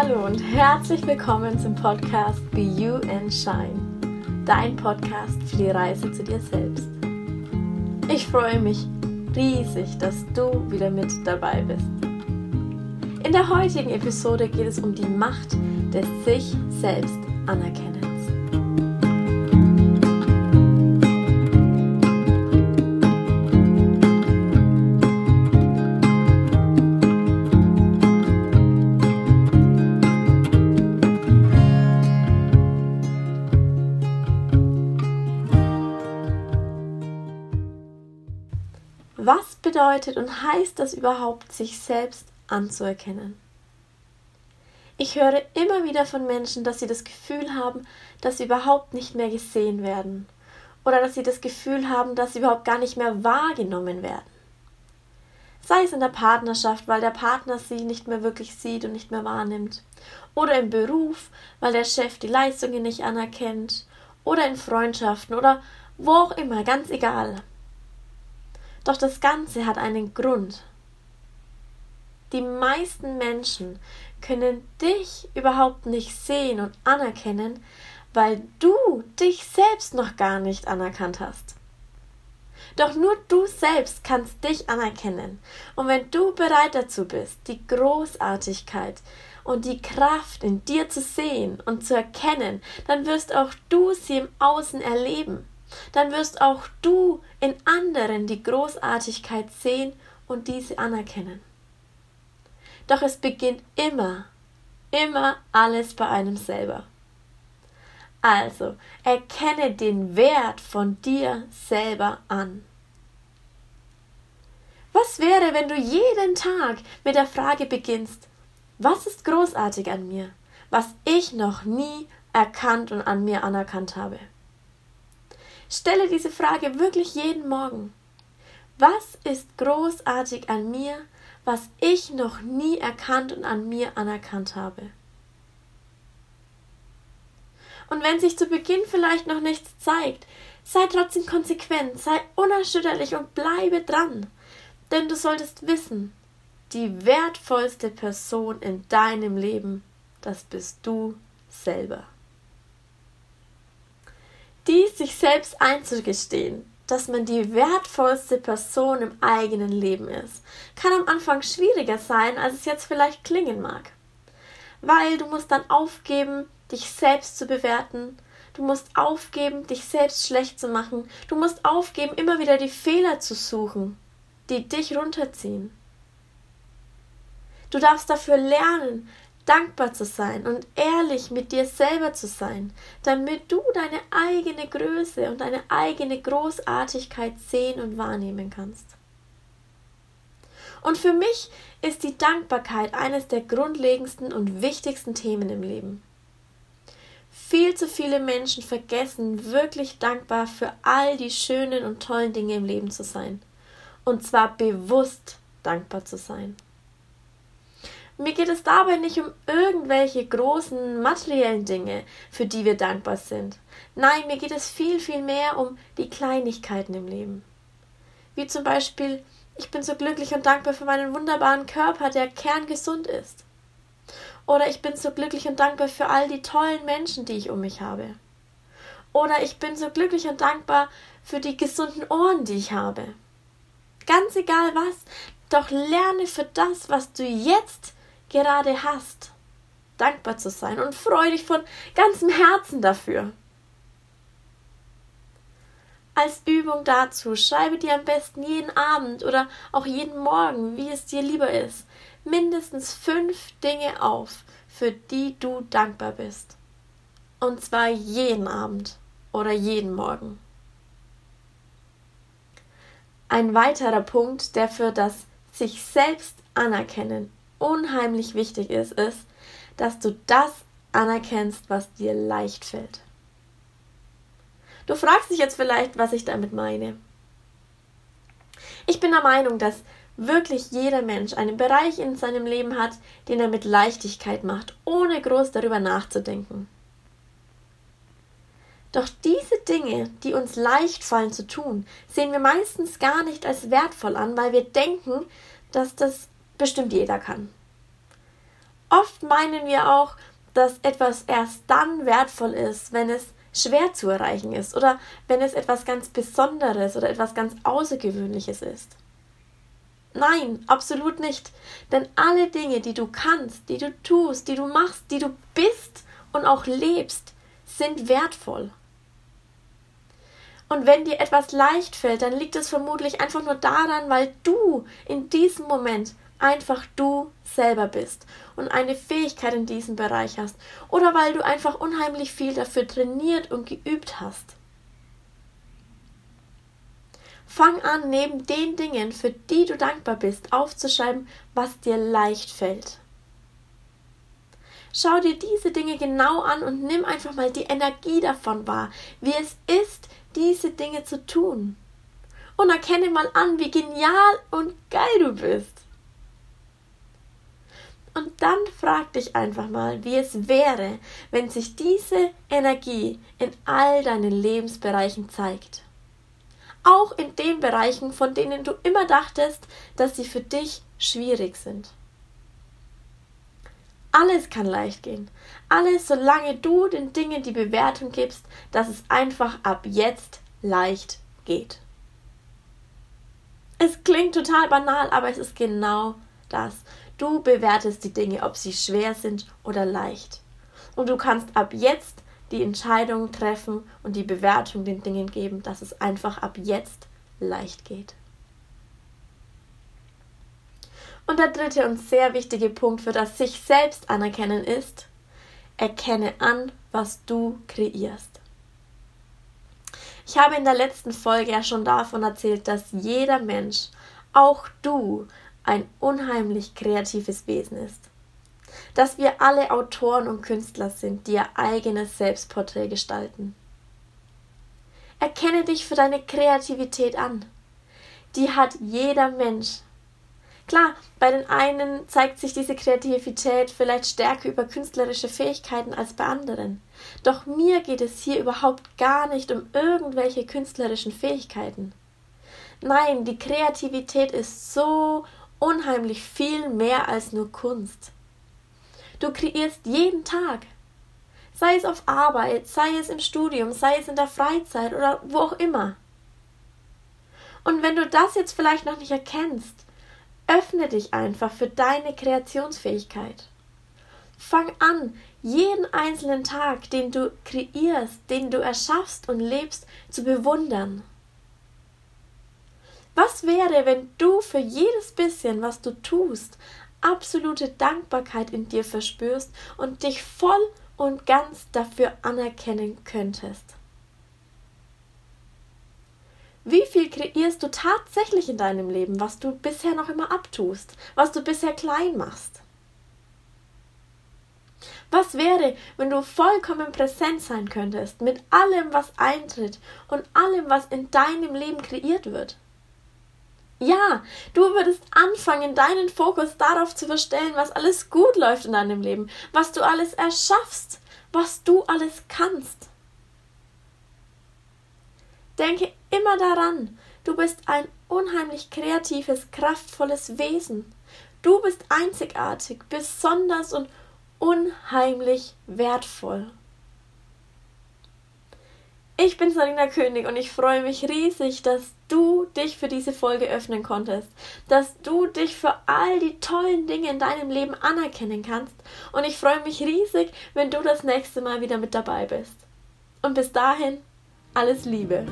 Hallo und herzlich willkommen zum Podcast Be You and Shine, dein Podcast für die Reise zu dir selbst. Ich freue mich riesig, dass du wieder mit dabei bist. In der heutigen Episode geht es um die Macht des sich selbst Anerkennens. Was bedeutet und heißt das überhaupt, sich selbst anzuerkennen? Ich höre immer wieder von Menschen, dass sie das Gefühl haben, dass sie überhaupt nicht mehr gesehen werden oder dass sie das Gefühl haben, dass sie überhaupt gar nicht mehr wahrgenommen werden. Sei es in der Partnerschaft, weil der Partner sie nicht mehr wirklich sieht und nicht mehr wahrnimmt, oder im Beruf, weil der Chef die Leistungen nicht anerkennt, oder in Freundschaften oder wo auch immer, ganz egal. Doch das Ganze hat einen Grund. Die meisten Menschen können dich überhaupt nicht sehen und anerkennen, weil du dich selbst noch gar nicht anerkannt hast. Doch nur du selbst kannst dich anerkennen. Und wenn du bereit dazu bist, die Großartigkeit und die Kraft in dir zu sehen und zu erkennen, dann wirst auch du sie im Außen erleben dann wirst auch du in anderen die Großartigkeit sehen und diese anerkennen. Doch es beginnt immer, immer alles bei einem selber. Also, erkenne den Wert von dir selber an. Was wäre, wenn du jeden Tag mit der Frage beginnst, was ist großartig an mir, was ich noch nie erkannt und an mir anerkannt habe? Stelle diese Frage wirklich jeden Morgen. Was ist großartig an mir, was ich noch nie erkannt und an mir anerkannt habe? Und wenn sich zu Beginn vielleicht noch nichts zeigt, sei trotzdem konsequent, sei unerschütterlich und bleibe dran. Denn du solltest wissen, die wertvollste Person in deinem Leben, das bist du selber dies sich selbst einzugestehen, dass man die wertvollste Person im eigenen Leben ist, kann am Anfang schwieriger sein, als es jetzt vielleicht klingen mag. Weil du musst dann aufgeben, dich selbst zu bewerten, du musst aufgeben, dich selbst schlecht zu machen, du musst aufgeben, immer wieder die Fehler zu suchen, die dich runterziehen. Du darfst dafür lernen, dankbar zu sein und ehrlich mit dir selber zu sein, damit du deine eigene Größe und deine eigene Großartigkeit sehen und wahrnehmen kannst. Und für mich ist die Dankbarkeit eines der grundlegendsten und wichtigsten Themen im Leben. Viel zu viele Menschen vergessen, wirklich dankbar für all die schönen und tollen Dinge im Leben zu sein. Und zwar bewusst dankbar zu sein. Mir geht es dabei nicht um irgendwelche großen materiellen Dinge, für die wir dankbar sind. Nein, mir geht es viel, viel mehr um die Kleinigkeiten im Leben. Wie zum Beispiel, ich bin so glücklich und dankbar für meinen wunderbaren Körper, der kerngesund ist. Oder ich bin so glücklich und dankbar für all die tollen Menschen, die ich um mich habe. Oder ich bin so glücklich und dankbar für die gesunden Ohren, die ich habe. Ganz egal was, doch lerne für das, was du jetzt gerade hast, dankbar zu sein und freue dich von ganzem Herzen dafür. Als Übung dazu schreibe dir am besten jeden Abend oder auch jeden Morgen, wie es dir lieber ist, mindestens fünf Dinge auf, für die du dankbar bist. Und zwar jeden Abend oder jeden Morgen. Ein weiterer Punkt, der für das sich selbst anerkennen unheimlich wichtig ist, ist, dass du das anerkennst, was dir leicht fällt. Du fragst dich jetzt vielleicht, was ich damit meine. Ich bin der Meinung, dass wirklich jeder Mensch einen Bereich in seinem Leben hat, den er mit Leichtigkeit macht, ohne groß darüber nachzudenken. Doch diese Dinge, die uns leicht fallen zu tun, sehen wir meistens gar nicht als wertvoll an, weil wir denken, dass das bestimmt jeder kann. Oft meinen wir auch, dass etwas erst dann wertvoll ist, wenn es schwer zu erreichen ist oder wenn es etwas ganz Besonderes oder etwas ganz Außergewöhnliches ist. Nein, absolut nicht. Denn alle Dinge, die du kannst, die du tust, die du machst, die du bist und auch lebst, sind wertvoll. Und wenn dir etwas leicht fällt, dann liegt es vermutlich einfach nur daran, weil du in diesem Moment einfach du selber bist und eine Fähigkeit in diesem Bereich hast oder weil du einfach unheimlich viel dafür trainiert und geübt hast. Fang an, neben den Dingen, für die du dankbar bist, aufzuschreiben, was dir leicht fällt. Schau dir diese Dinge genau an und nimm einfach mal die Energie davon wahr, wie es ist, diese Dinge zu tun. Und erkenne mal an, wie genial und geil du bist. Und dann frag dich einfach mal, wie es wäre, wenn sich diese Energie in all deinen Lebensbereichen zeigt. Auch in den Bereichen, von denen du immer dachtest, dass sie für dich schwierig sind. Alles kann leicht gehen. Alles, solange du den Dingen die Bewertung gibst, dass es einfach ab jetzt leicht geht. Es klingt total banal, aber es ist genau das. Du bewertest die Dinge, ob sie schwer sind oder leicht. Und du kannst ab jetzt die Entscheidung treffen und die Bewertung den Dingen geben, dass es einfach ab jetzt leicht geht. Und der dritte und sehr wichtige Punkt für das sich selbst anerkennen ist, erkenne an, was du kreierst. Ich habe in der letzten Folge ja schon davon erzählt, dass jeder Mensch, auch du, ein unheimlich kreatives Wesen ist. Dass wir alle Autoren und Künstler sind, die ihr eigenes Selbstporträt gestalten. Erkenne dich für deine Kreativität an. Die hat jeder Mensch. Klar, bei den einen zeigt sich diese Kreativität vielleicht stärker über künstlerische Fähigkeiten als bei anderen. Doch mir geht es hier überhaupt gar nicht um irgendwelche künstlerischen Fähigkeiten. Nein, die Kreativität ist so unheimlich viel mehr als nur Kunst. Du kreierst jeden Tag. Sei es auf Arbeit, sei es im Studium, sei es in der Freizeit oder wo auch immer. Und wenn du das jetzt vielleicht noch nicht erkennst, öffne dich einfach für deine Kreationsfähigkeit. Fang an, jeden einzelnen Tag, den du kreierst, den du erschaffst und lebst, zu bewundern. Was wäre, wenn du für jedes bisschen, was du tust, absolute Dankbarkeit in dir verspürst und dich voll und ganz dafür anerkennen könntest? Wie viel kreierst du tatsächlich in deinem Leben, was du bisher noch immer abtust, was du bisher klein machst? Was wäre, wenn du vollkommen präsent sein könntest mit allem, was eintritt und allem, was in deinem Leben kreiert wird? Ja, du würdest anfangen, deinen Fokus darauf zu verstellen, was alles gut läuft in deinem Leben, was du alles erschaffst, was du alles kannst. Denke immer daran, du bist ein unheimlich kreatives, kraftvolles Wesen. Du bist einzigartig, besonders und unheimlich wertvoll. Ich bin Sarina König und ich freue mich riesig, dass du dich für diese Folge öffnen konntest, dass du dich für all die tollen Dinge in deinem Leben anerkennen kannst und ich freue mich riesig, wenn du das nächste Mal wieder mit dabei bist. Und bis dahin, alles Liebe.